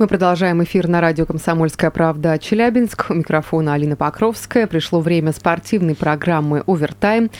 Мы продолжаем эфир на радио «Комсомольская правда» Челябинск. У микрофона Алина Покровская. Пришло время спортивной программы «Овертайм».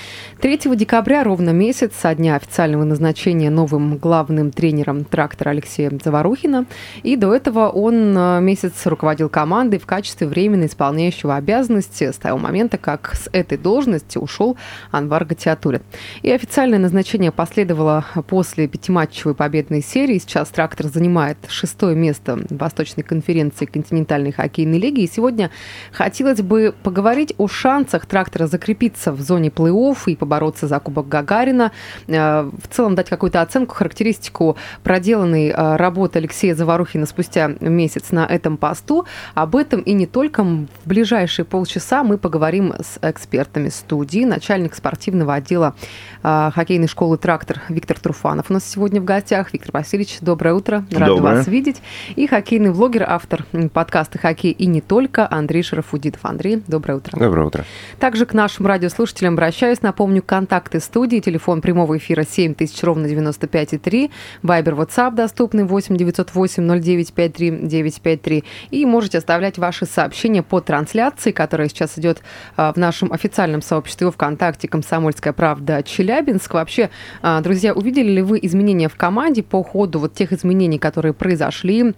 3 декабря, ровно месяц со дня официального назначения новым главным тренером трактора Алексея Заварухина. И до этого он э, месяц руководил командой в качестве временно исполняющего обязанности с того момента, как с этой должности ушел Анвар Гатиатулин. И официальное назначение последовало после пятиматчевой победной серии. Сейчас трактор занимает шестое место Восточной конференции континентальной хоккейной лиги. И сегодня хотелось бы поговорить о шансах трактора закрепиться в зоне плей-офф и побороться за Кубок Гагарина. Э, в целом дать какую-то оценку, характеристику проделанной э, работы Алексея Заварухина спустя месяц на этом посту. Об этом и не только. В ближайшие полчаса мы поговорим с экспертами студии. Начальник спортивного отдела э, хоккейной школы «Трактор» Виктор Труфанов у нас сегодня в гостях. Виктор Васильевич, доброе утро. Рада доброе. вас видеть. И хоккейный влогер, автор подкаста «Хоккей и не только» Андрей Шарафудитов. Андрей, доброе утро. Доброе утро. Также к нашим радиослушателям обращаюсь. Напомню, контакты студии, телефон прямого эфира 7000, ровно 95,3, вайбер, WhatsApp доступный 8 908 0953 953. И можете оставлять ваши сообщения по трансляции, которая сейчас идет а, в нашем официальном сообществе ВКонтакте «Комсомольская правда Челябинск». Вообще, а, друзья, увидели ли вы изменения в команде по ходу вот тех изменений, которые произошли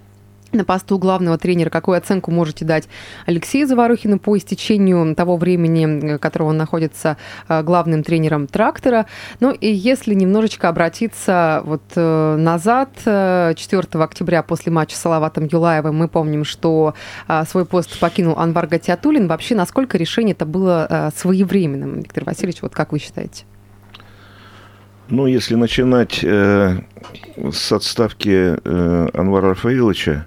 на посту главного тренера. Какую оценку можете дать Алексею Заварухину по истечению того времени, которого он находится э, главным тренером трактора? Ну и если немножечко обратиться вот э, назад, 4 э, октября после матча с Салаватом Юлаевым мы помним, что свой пост покинул Анвар Гатиатулин. Вообще, насколько решение это было своевременным? Виктор Васильевич, вот как вы считаете? Ну, если начинать э, с отставки э, Анвара Рафаиловича,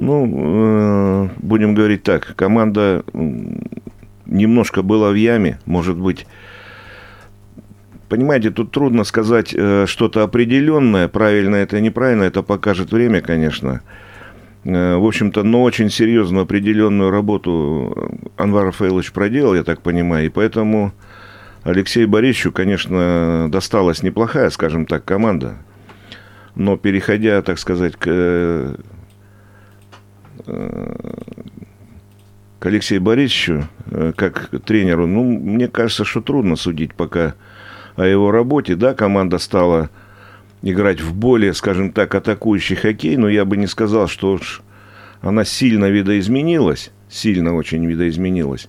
ну, э, будем говорить так, команда немножко была в яме, может быть. Понимаете, тут трудно сказать э, что-то определенное, правильно это, неправильно, это покажет время, конечно. Э, в общем-то, но очень серьезную определенную работу Анвар Рафаилович проделал, я так понимаю, и поэтому Алексею Борисовичу, конечно, досталась неплохая, скажем так, команда. Но переходя, так сказать, к к Алексею Борисовичу, э, как тренеру, ну, мне кажется, что трудно судить пока о его работе. Да, команда стала играть в более, скажем так, атакующий хоккей, но я бы не сказал, что уж она сильно видоизменилась, сильно очень видоизменилась.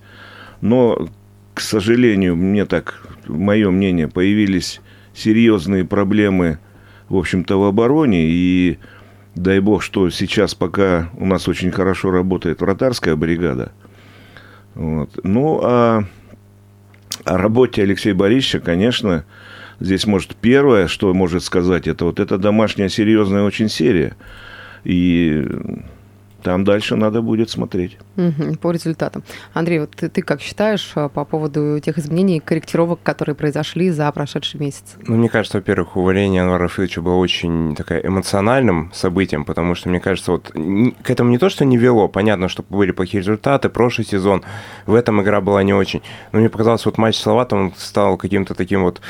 Но, к сожалению, мне так, мое мнение, появились серьезные проблемы, в общем-то, в обороне, и Дай бог, что сейчас пока у нас очень хорошо работает вратарская бригада. Вот. Ну, а о работе Алексея Борисовича, конечно, здесь, может, первое, что может сказать, это вот эта домашняя серьезная очень серия. И там дальше надо будет смотреть. Угу, по результатам. Андрей, вот ты, ты как считаешь а, по поводу тех изменений, корректировок, которые произошли за прошедший месяц? Ну, мне кажется, во-первых, увольнение Анвара Рафиловича было очень такая эмоциональным событием, потому что, мне кажется, вот к этому не то, что не вело, понятно, что были плохие результаты, прошлый сезон, в этом игра была не очень, но мне показалось, вот матч с Салаватом стал каким-то таким вот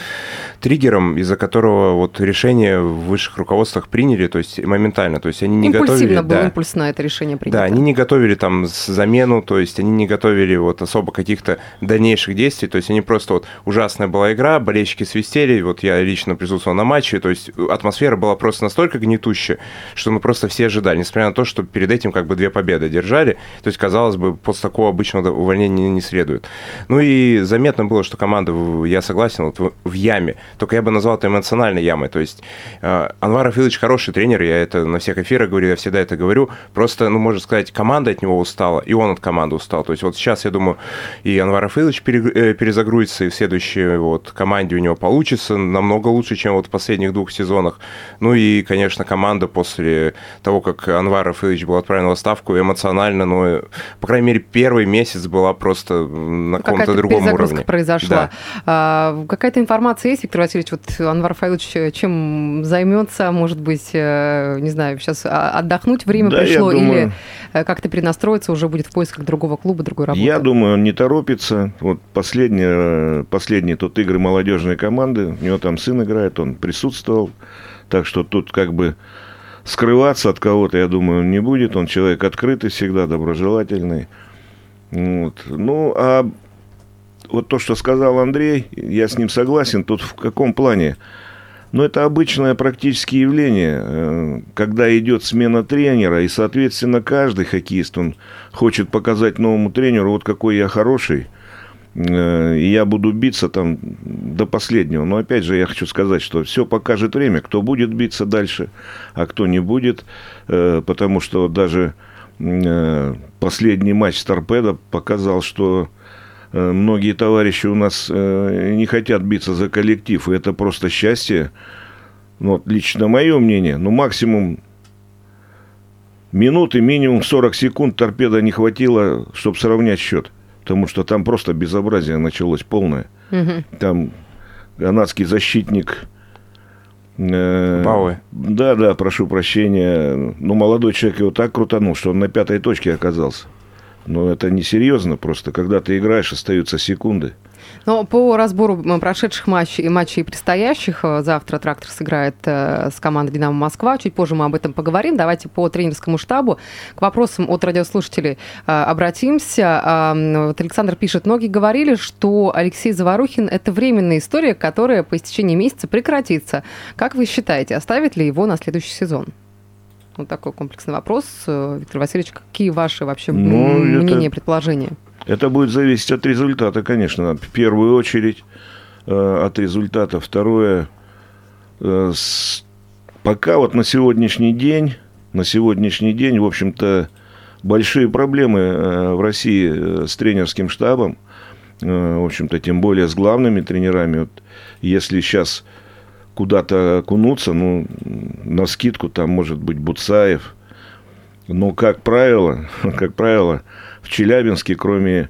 триггером, из-за которого вот решение в высших руководствах приняли, то есть моментально, то есть они не Импульсивно готовили... было да, импульсно это решение решение принято. Да, они не готовили там замену, то есть они не готовили вот особо каких-то дальнейших действий, то есть они просто вот ужасная была игра, болельщики свистели, вот я лично присутствовал на матче, то есть атмосфера была просто настолько гнетущая, что мы просто все ожидали, несмотря на то, что перед этим как бы две победы держали, то есть казалось бы, после такого обычного увольнения не следует. Ну и заметно было, что команда, я согласен, вот в яме, только я бы назвал это эмоциональной ямой, то есть э, Анвар Афилович хороший тренер, я это на всех эфирах говорю, я всегда это говорю, просто ну, можно сказать, команда от него устала, и он от команды устал. То есть вот сейчас, я думаю, и Анвар Афилович э, перезагрузится, и в следующей вот команде у него получится намного лучше, чем вот в последних двух сезонах. Ну и, конечно, команда после того, как Анвар Афилович был отправлен в отставку, эмоционально, ну, по крайней мере, первый месяц была просто на каком-то другом уровне. произошла. Да. А, какая-то информация есть, Виктор Васильевич, вот Анвар Афилович чем займется, может быть, э, не знаю, сейчас отдохнуть время да, пришло, думаю, или э, как-то перенастроиться уже будет в поисках другого клуба, другой работы? Я думаю, он не торопится. Вот последние, последние тут игры молодежной команды, у него там сын играет, он присутствовал. Так что тут как бы скрываться от кого-то, я думаю, он не будет. Он человек открытый всегда, доброжелательный. Вот. Ну, а вот то, что сказал Андрей, я с ним согласен. Тут в каком плане? Но это обычное практически явление, э, когда идет смена тренера, и, соответственно, каждый хоккеист, он хочет показать новому тренеру, вот какой я хороший, э, и я буду биться там до последнего. Но опять же, я хочу сказать, что все покажет время, кто будет биться дальше, а кто не будет, э, потому что даже последний матч с Торпедо показал, что многие товарищи у нас э, не хотят биться за коллектив, и это просто счастье. Ну, вот лично мое мнение, ну, максимум минуты, минимум 40 секунд торпеда не хватило, чтобы сравнять счет. Потому что там просто безобразие началось полное. Угу. Там канадский защитник... Э, Бауэ. Да, да, прошу прощения. Ну, молодой человек его так крутанул, что он на пятой точке оказался. Но это несерьезно просто. Когда ты играешь, остаются секунды. Но по разбору прошедших матчей матчей предстоящих, э, завтра «Трактор» сыграет э, с командой «Динамо Москва». Чуть позже мы об этом поговорим. Давайте по тренерскому штабу к вопросам от радиослушателей э, обратимся. А, вот Александр пишет, многие говорили, что Алексей Заварухин – это временная история, которая по истечении месяца прекратится. Как вы считаете, оставит ли его на следующий сезон? Вот такой комплексный вопрос. Э, Виктор Васильевич, какие ваши вообще ну, мнения, это, предположения? Это будет зависеть от результата, конечно. В первую очередь э, от результата. Второе, э, с, пока вот на сегодняшний день, на сегодняшний день, в общем-то, большие проблемы э, в России э, с тренерским штабом, э, в общем-то, тем более с главными тренерами. Вот если сейчас куда-то окунуться, ну, на скидку там может быть Буцаев. Но, как правило, как правило, в Челябинске, кроме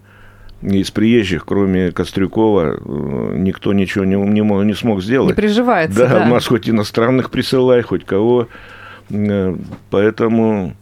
из приезжих, кроме Кострюкова, э, никто ничего не, не, мог, не смог сделать. Не приживается, да. Да, у нас хоть иностранных присылай, хоть кого. Э, поэтому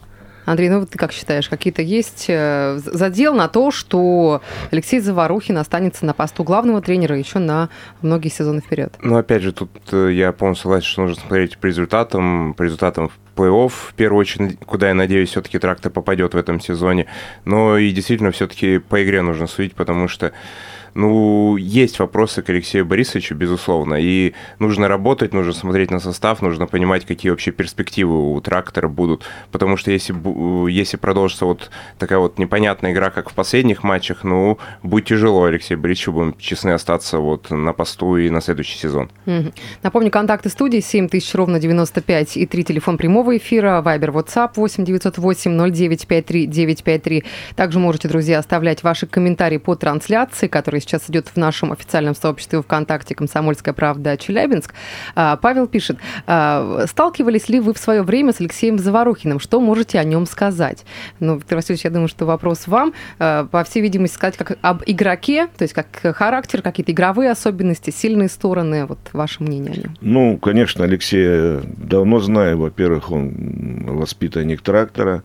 Андрей, ну ты как считаешь, какие-то есть э, задел на то, что Алексей Заварухин останется на посту главного тренера еще на многие сезоны вперед? Ну, опять же, тут э, я полностью согласен, что нужно смотреть по результатам, по результатам плей-офф, в первую очередь, куда, я надеюсь, все-таки трактор попадет в этом сезоне. Но и действительно, все-таки по игре нужно судить, потому что ну, есть вопросы к Алексею Борисовичу, безусловно, и нужно работать, нужно смотреть на состав, нужно понимать, какие вообще перспективы у трактора будут, потому что если, если продолжится вот такая вот непонятная игра, как в последних матчах, ну, будет тяжело Алексею Борисовичу, будем честны, остаться вот на посту и на следующий сезон. Напомню, контакты студии 7000 ровно 95 и 3 телефон прямого эфира, Вайбер, WhatsApp 8 908 0953 953. Также можете, друзья, оставлять ваши комментарии по трансляции, которые сейчас идет в нашем официальном сообществе ВКонтакте «Комсомольская правда Челябинск». А, Павел пишет, а, сталкивались ли вы в свое время с Алексеем Заварухиным? Что можете о нем сказать? Ну, Виктор Васильевич, я думаю, что вопрос вам. А, по всей видимости, сказать как об игроке, то есть как характер, какие-то игровые особенности, сильные стороны. Вот ваше мнение о нем. Ну, конечно, Алексея давно знаю. Во-первых, он воспитанник трактора.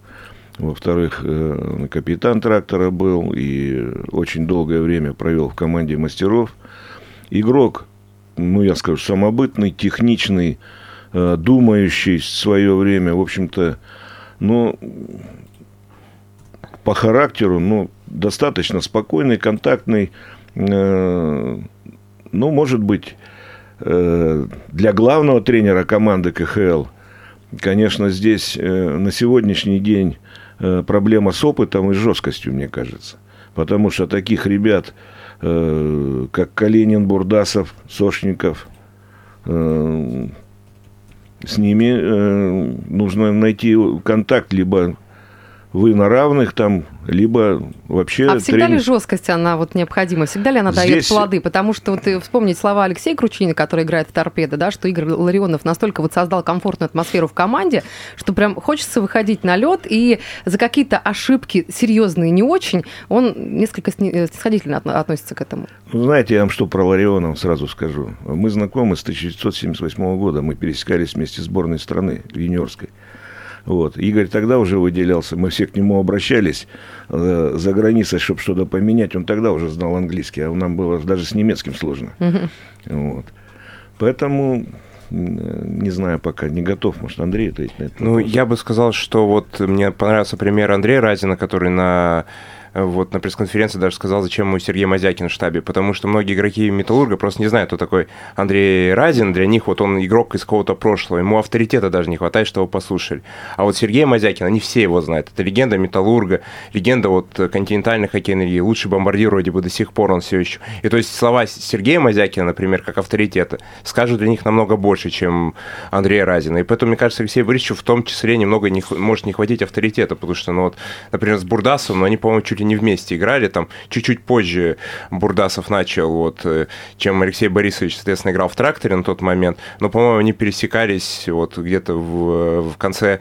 Во-вторых, э, капитан трактора был и очень долгое время провел в команде мастеров. Игрок, ну, я скажу, самобытный, техничный, э, думающий в свое время, в общем-то, ну, по характеру, ну, достаточно спокойный, контактный, э, ну, может быть, для главного тренера команды КХЛ, конечно, здесь на сегодняшний день проблема с опытом и жесткостью, мне кажется. Потому что таких ребят, э, как Калинин, Бурдасов, Сошников, э, с ними нужно найти контакт, либо вы на равных там, либо вообще... А всегда тренер- ли жесткость она вот необходима? Всегда ли она дает Здесь- плоды? Потому что вот э, вспомнить слова Алексея Кручинина, который играет в торпедо, да, что Игорь Ларионов настолько вот создал комфортную атмосферу в команде, что прям хочется выходить на лед, и за какие-то ошибки серьезные не очень, он несколько э, снисходительно отно- относится к этому. Ну, знаете, я вам что про Ларионова сразу скажу. Мы знакомы с 1978 года, мы пересекались вместе с сборной страны в юниорской. Вот. Игорь тогда уже выделялся, мы все к нему обращались э, за границей, чтобы что-то поменять. Он тогда уже знал английский, а нам было даже с немецким сложно. Вот. Поэтому, не знаю пока, не готов, может, Андрей ответить на это. Ну, я бы сказал, что вот мне понравился пример Андрея Разина, который на вот на пресс-конференции даже сказал, зачем ему Сергей Мазякин в штабе, потому что многие игроки Металлурга просто не знают, кто такой Андрей Разин, для них вот он игрок из какого-то прошлого, ему авторитета даже не хватает, чтобы послушали. А вот Сергей Мазякин, они все его знают, это легенда Металлурга, легенда вот континентальной хоккейной лиги, лучший бомбардир вроде бы до сих пор он все еще. И то есть слова Сергея Мазякина, например, как авторитета, скажут для них намного больше, чем Андрея Разина. И поэтому, мне кажется, Алексею Борисовичу в том числе немного не, может не хватить авторитета, потому что, ну вот, например, с Бурдасовым, ну, они, по-моему, чуть не вместе играли, там чуть-чуть позже Бурдасов начал, вот, э, чем Алексей Борисович, соответственно, играл в тракторе на тот момент, но, по-моему, они пересекались вот где-то в, в конце,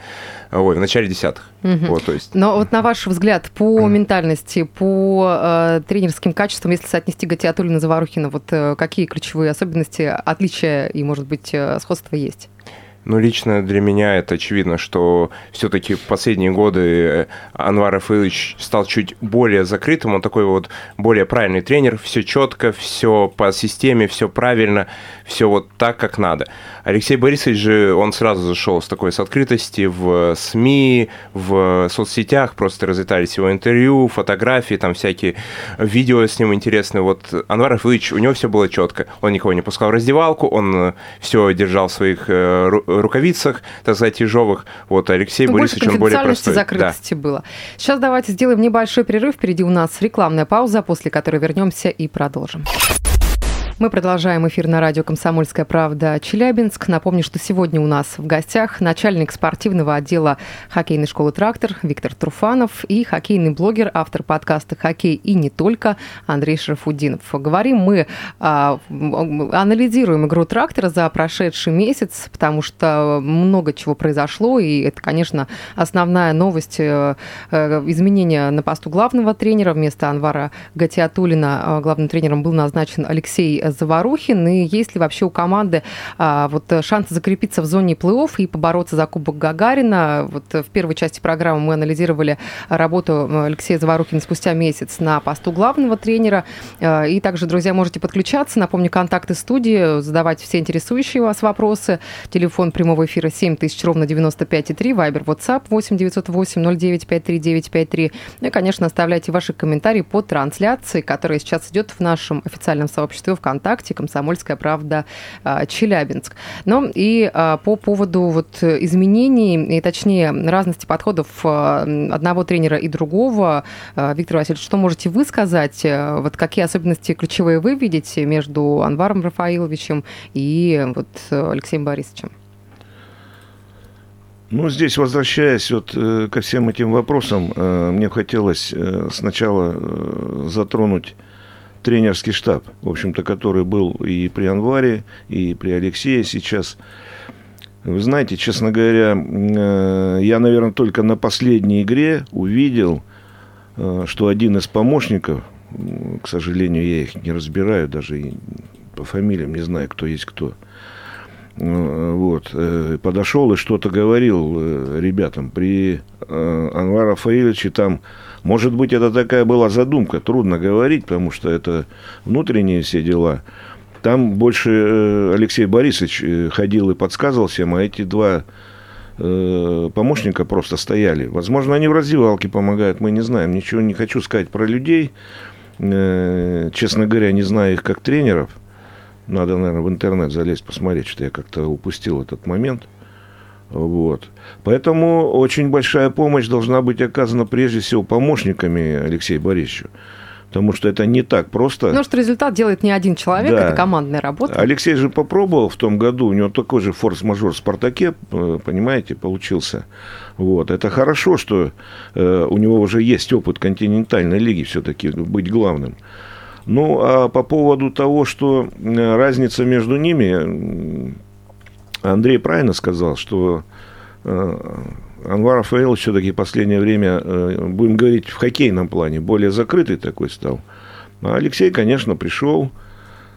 ой, в начале десятых. Вот, то есть Но вот на ваш взгляд, по ментальности, по э, тренерским качествам, если соотнести Гатиатулина Заварухина, вот э, какие ключевые особенности, отличия и, может быть, э, сходства есть? Ну, лично для меня это очевидно, что все-таки в последние годы э, Анвар Рафаилович стал чуть более закрытым, он такой вот более правильный тренер, все четко, все по системе, все правильно, все вот так, как надо. Алексей Борисович же, он сразу зашел с такой с открытости в СМИ, в соцсетях, просто разлетались его интервью, фотографии, там всякие видео с ним интересные. Вот Анвар Рафаилович, у него все было четко. Он никого не пускал в раздевалку, он все держал в своих э, ру- рукавицах, так сказать, ежовых. Вот Алексей Ну, Борисович, он более простой. Да. закрытости было. Сейчас давайте сделаем небольшой перерыв. Впереди у нас рекламная пауза, после которой вернемся и продолжим. Мы продолжаем эфир на радио «Комсомольская правда» Челябинск. Напомню, что сегодня у нас в гостях начальник спортивного отдела хоккейной школы «Трактор» Виктор Труфанов и хоккейный блогер, автор подкаста «Хоккей и не только» Андрей Шарафудинов. Говорим мы, а, анализируем игру «Трактора» за прошедший месяц, потому что много чего произошло, и это, конечно, основная новость э, э, изменения на посту главного тренера. Вместо Анвара Гатиатулина э, главным тренером был назначен Алексей Заварухин. И есть ли вообще у команды а, вот шансы закрепиться в зоне плей-офф и побороться за Кубок Гагарина? Вот э, в первой части программы мы анализировали работу Алексея Заварухина спустя месяц на посту главного тренера. Э, И также, друзья, можете подключаться. Напомню, контакты студии, задавать все интересующие вас вопросы. Телефон прямого эфира 7000, ровно 95,3. Вайбер, WhatsApp 8 908 09 53 953. Ну и, конечно, оставляйте ваши комментарии по трансляции, которая сейчас идет в нашем официальном сообществе ВКонтакте «Комсомольская правда а, Челябинск». Ну и а, по поводу вот изменений, и точнее разности подходов а, одного тренера и другого, Виктор Васильевич, что можете вы сказать? Вот какие особенности ключевые вы видите между Анваром Рафаиловичем и вот Алексеем Борисовичем? Ну, здесь, возвращаясь вот э, ко всем этим вопросам, э, мне хотелось э, сначала затронуть тренерский штаб, в общем-то, который был и при Анваре, и при Алексее сейчас. Вы знаете, честно говоря, э, я, наверное, только на последней игре увидел, э, что один из помощников, к сожалению, я их не разбираю, даже по фамилиям не знаю, кто есть кто, вот, э, подошел и что-то говорил э, ребятам. При э, Анваре Рафаиловиче там, может быть, это такая была задумка, трудно говорить, потому что это внутренние все дела. Там больше э, Алексей Борисович э, ходил и подсказывал всем, а эти два э, помощника просто стояли. Возможно, они в раздевалке помогают, мы не знаем. Ничего не хочу сказать про людей. Э, Честно говоря, не знаю их как тренеров. Надо, наверное, в интернет залезть, посмотреть, что я как-то упустил этот момент. Вот. Поэтому очень большая помощь должна быть оказана прежде всего помощниками Алексею Борисовичу. Потому что это не так просто. Ну, что результат делает не один человек, Да. это командная работа. Алексей же попробовал в том году, у него такой же форс-мажор в «Спартаке», э, понимаете, получился. Вот. Это хорошо, что э, у него уже есть опыт континентальной лиги все-таки быть главным. Ну, а по поводу того, что э, разница между ними, Андрей правильно сказал, что э, Анвар Рафаэлович все-таки в последнее время, э, будем говорить, в хоккейном плане более закрытый такой стал. А Алексей, конечно, пришел,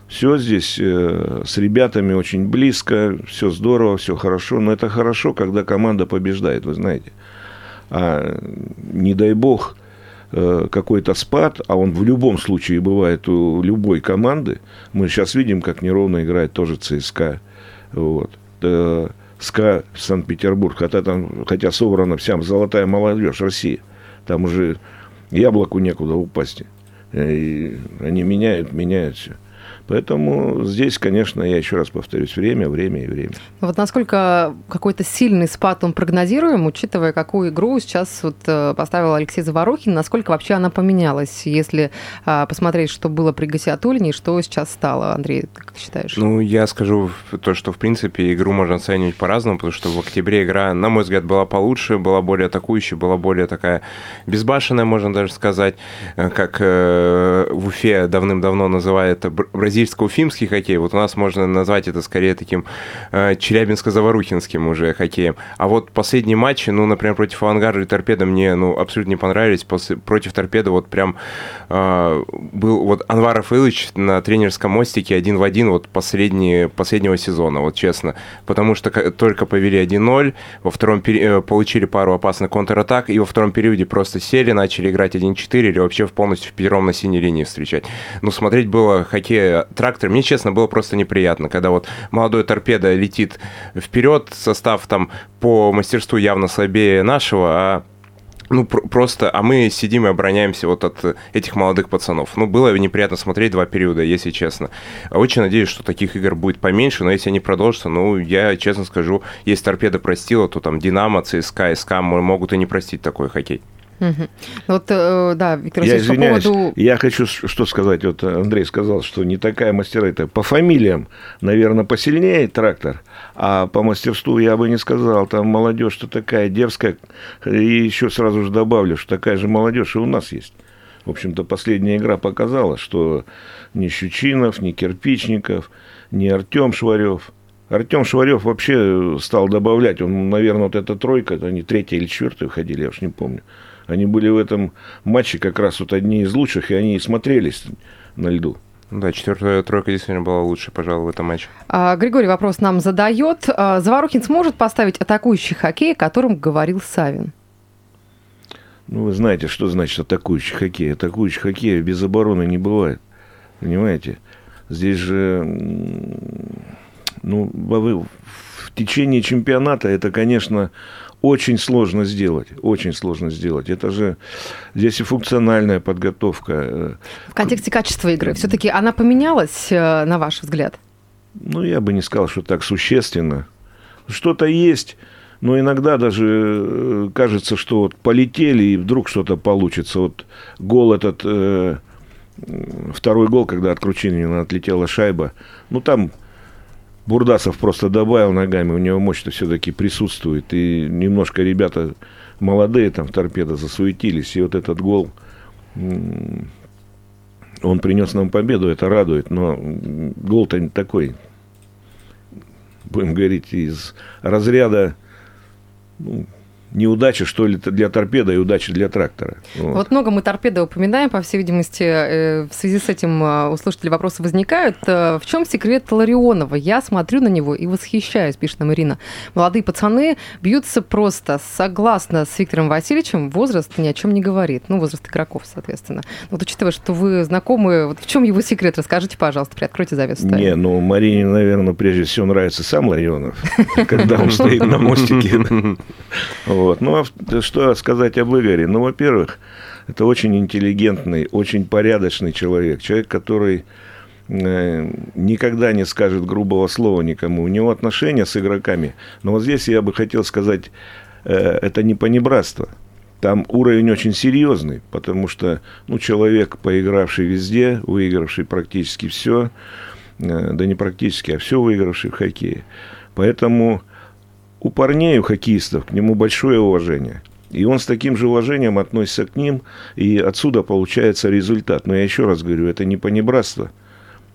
все здесь с ребятами очень близко, все здорово, все хорошо. Но это хорошо, когда команда побеждает, вы знаете. А не дай бог какой-то спад, а он в любом случае бывает у любой команды. Мы сейчас видим, как неровно играет тоже ЦСКА. Вот. Э, СКА Санкт-Петербург, хотя там, хотя собрана вся золотая молодежь России. Там уже яблоку некуда упасть. Э, И они меняют, меняют все. Поэтому здесь, конечно, я еще раз повторюсь, время, время и время. Вот насколько какой-то сильный спад он прогнозируем, учитывая, какую игру сейчас вот э, поставил Алексей Заворухин, насколько вообще она поменялась, если а, посмотреть, что было при Гасиатулине и что сейчас стало, Андрей, ты как считаешь? Ну, я скажу то, что, в принципе, игру можно оценивать по-разному, потому что в октябре игра, на мой взгляд, была получше, была более атакующая, была более такая безбашенная, можно даже сказать, э, как э, в Уфе давным-давно называют это бр- бразильско-уфимский хоккей. Вот у нас можно назвать это скорее таким э, челябинско-заварухинским уже хоккеем. А вот последние матчи, ну, например, против Авангарда и Торпеда мне, ну, абсолютно не понравились. После, против Торпеда вот прям э, был вот Анвар Рафаилович на тренерском мостике один в один вот последние, последнего сезона, вот честно. Потому что только повели 1-0, во втором пере- э, получили пару опасных контратак, и во втором периоде просто сели, начали играть 1-4 или вообще в полностью в пятером на синей линии встречать. Ну, смотреть было хоккей трактор. Мне, честно, было просто неприятно, когда вот молодой торпеда летит вперед, состав там по мастерству явно слабее нашего, а ну, пр- просто, а мы сидим и обороняемся вот от этих молодых пацанов. Ну, было неприятно смотреть два периода, если честно. Очень надеюсь, что таких игр будет поменьше, но если они продолжатся, ну, я честно скажу, если торпеда простила, то там Динамо, ЦСКА, СКА мо- могут и не простить такой хоккей. Мгм. Вот, э, да, Виктор Я Васильевич, по извиняюсь, поводу... я хочу что сказать. Вот Андрей сказал, что не такая мастера. Это по фамилиям, наверное, посильнее трактор, а по мастерству я бы не сказал. Там молодежь-то такая дерзкая. И еще сразу же добавлю, что такая же молодежь и у нас есть. В общем-то, последняя игра показала, что ни Щучинов, ни Кирпичников, ни Артем Шварев. Артем Шварев вообще стал добавлять. Он, наверное, вот эта тройка, это они третья или четвертая выходили, я уж не помню. Они были в этом матче как раз вот одни из лучших, и они смотрелись на льду. Да, четвертая тройка действительно была лучше, пожалуй, в этом матче. А, Григорий вопрос нам задает. А, Заворухин сможет поставить атакующий хоккей, о котором говорил Савин? Ну, вы знаете, что значит атакующий хоккей. Атакующий хоккей без обороны не бывает. Понимаете? Здесь же, ну, в течение чемпионата это, конечно, очень сложно сделать. Очень сложно сделать. Это же здесь и функциональная подготовка. э, В контексте качества игры. Все-таки она поменялась, э, на ваш взгляд? Ну, я бы не сказал, что так существенно. Что-то есть, но иногда даже э, кажется, что вот полетели, и вдруг что-то получится. Вот гол этот, э, второй гол, когда от Кручинина отлетела шайба, ну, там Бурдасов просто добавил ногами, у него мощь-то все-таки присутствует. И немножко ребята молодые там в торпедо засуетились. И вот этот гол, он принес нам победу, это радует. Но гол-то такой, будем говорить, из разряда ну, неудачи, что ли, для торпеда и удачи для трактора. Вот. Вот много мы торпеды упоминаем, по всей видимости, э, в связи с этим э, у слушателей вопросы возникают. Э, В чем секрет Ларионова? Я смотрю на него и восхищаюсь, пишет нам Ирина. Молодые пацаны бьются просто. Согласно с Виктором Васильевичем, возраст ни о чем не говорит. Ну, возраст игроков, соответственно. Вот учитывая, что вы знакомы, вот в чем его секрет? Расскажите, пожалуйста, приоткройте завесу. тайны. Не, ну Марине, наверное, прежде всего нравится сам Ларионов, когда он стоит на мостике. Вот. Ну, а что сказать об Игоре? Ну, во-первых, это очень интеллигентный, очень порядочный человек. Человек, который э, никогда не скажет грубого слова никому. У него отношения с игроками. Но вот здесь я бы хотел сказать, э, это не понебратство. там уровень очень серьезный, потому что ну, человек, поигравший везде, выигравший практически все, э, да не практически, а все выигравший в хоккее. Поэтому у парней, у хоккеистов, к нему большое уважение. И он с таким же уважением относится к ним, и отсюда получается результат. Но я еще раз говорю, это не понебратство.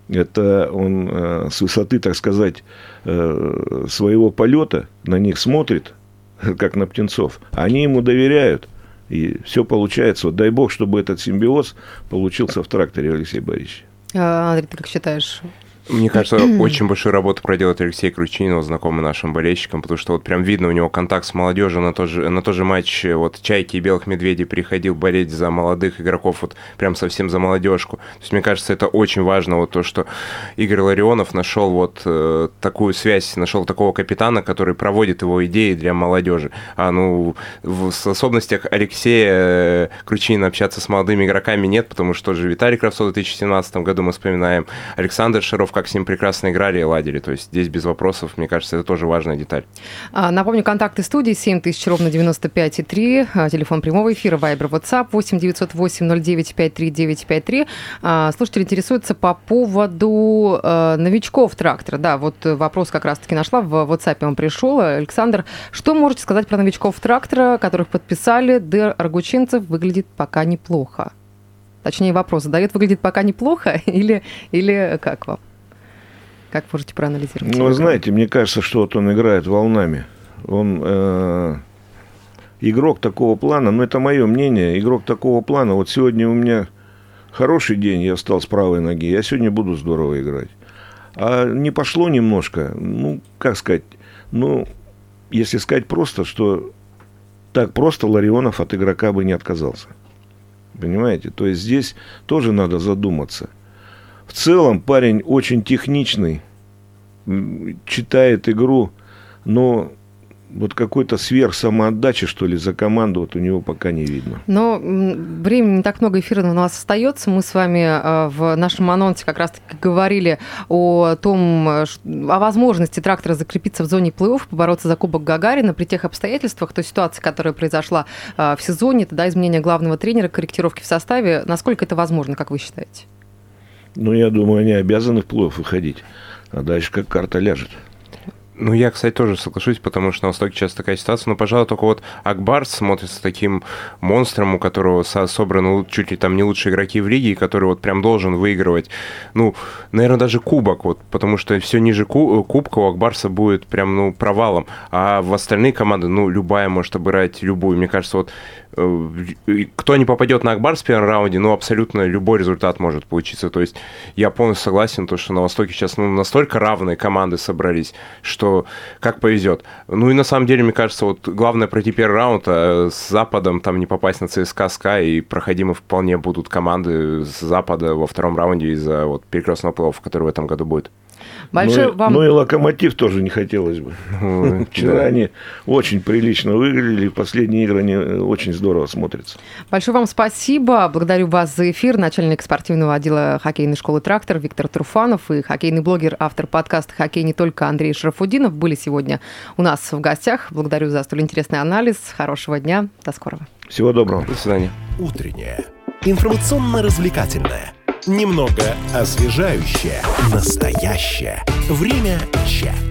Это он э, с высоты, так сказать, э, своего полета на них смотрит, как на птенцов. Они ему доверяют. И все получается. Вот дай бог, чтобы этот симбиоз получился в тракторе, Алексей Борисович. А, Андрей, ты как считаешь? Мне кажется, очень большую работу проделает Алексей Кручинин, знакомый нашим болельщикам, потому что вот прям видно у него контакт с молодежью на тот же, на тот же матч вот Чайки и Белых Медведей приходил болеть за молодых игроков, вот прям совсем за молодежку. То есть, мне кажется, это очень важно, вот то, что Игорь Ларионов нашел вот э, такую связь, нашел такого капитана, который проводит его идеи для молодежи. А ну, в способностях Алексея э, Кручинина общаться с молодыми игроками нет, потому что же Виталий Кравцов в 2017 году мы вспоминаем, Александр Шаров, как с ним прекрасно играли и ладили. То есть здесь без вопросов, мне кажется, это тоже важная деталь. А, напомню, контакты студии 7000 ровно 95,3, а, телефон прямого эфира, Вайбер, WhatsApp 8 908 09 53 953. А, слушатель интересуется по поводу а, новичков трактора. Да, вот вопрос как раз-таки нашла, в WhatsApp он пришел. Александр, что можете сказать про новичков трактора, которых подписали? Дэр Аргучинцев выглядит пока неплохо. Точнее, вопрос задает, выглядит пока неплохо или, или как вам? Как можете проанализировать? Ну, вы знаете, мне кажется, что вот он играет волнами. Он э, игрок такого плана, ну, это мое мнение, игрок такого плана. Вот сегодня у меня хороший день, я встал с правой ноги, я сегодня буду здорово играть. А не пошло немножко, ну, как сказать, ну, если сказать просто, что так просто Ларионов от игрока бы не отказался. Понимаете? То есть здесь тоже надо задуматься – в целом парень очень техничный, читает игру, но вот какой-то сверх самоотдачи, что ли, за команду вот у него пока не видно. Но времени не так много эфира у нас остается. Мы с вами э, в нашем анонсе как раз-таки говорили о том, о возможности трактора закрепиться в зоне плей-офф, побороться за Кубок Гагарина при тех обстоятельствах, той ситуации, которая произошла э, в сезоне, тогда изменение главного тренера, корректировки в составе. Насколько это возможно, как вы считаете? Ну, я думаю, они обязаны в плей выходить. А дальше как карта ляжет. Ну, я, кстати, тоже соглашусь, потому что на Востоке часто такая ситуация. Но, пожалуй, только вот Акбар смотрится таким монстром, у которого собраны чуть ли там не лучшие игроки в лиге, который вот прям должен выигрывать, ну, наверное, даже кубок, вот, потому что все ниже кубка у Акбарса будет прям, ну, провалом. А в остальные команды, ну, любая может обыграть любую. Мне кажется, вот кто не попадет на Акбар в первом раунде, ну, абсолютно любой результат может получиться. То есть я полностью согласен, то, что на Востоке сейчас ну, настолько равные команды собрались, что как повезет. Ну и на самом деле, мне кажется, вот главное пройти первый раунд, а с Западом там не попасть на ЦСКА, СКА, и проходимы вполне будут команды с Запада во втором раунде из-за вот перекрестного плей который в этом году будет. Большое ну, вам... ну и локомотив тоже не хотелось бы. Вчера они очень прилично выглядели, последние игры они очень здорово смотрятся. Большое вам спасибо. Благодарю вас за эфир. Начальник спортивного отдела хоккейной школы «Трактор» Виктор Труфанов и хоккейный блогер, автор подкаста «Хоккей не только» Андрей Шарафудинов были сегодня у нас в гостях. Благодарю за столь интересный анализ. Хорошего дня. До скорого. Всего доброго. До свидания. Утреннее. Информационно-развлекательное. Немного освежающее. Настоящее. Время чат.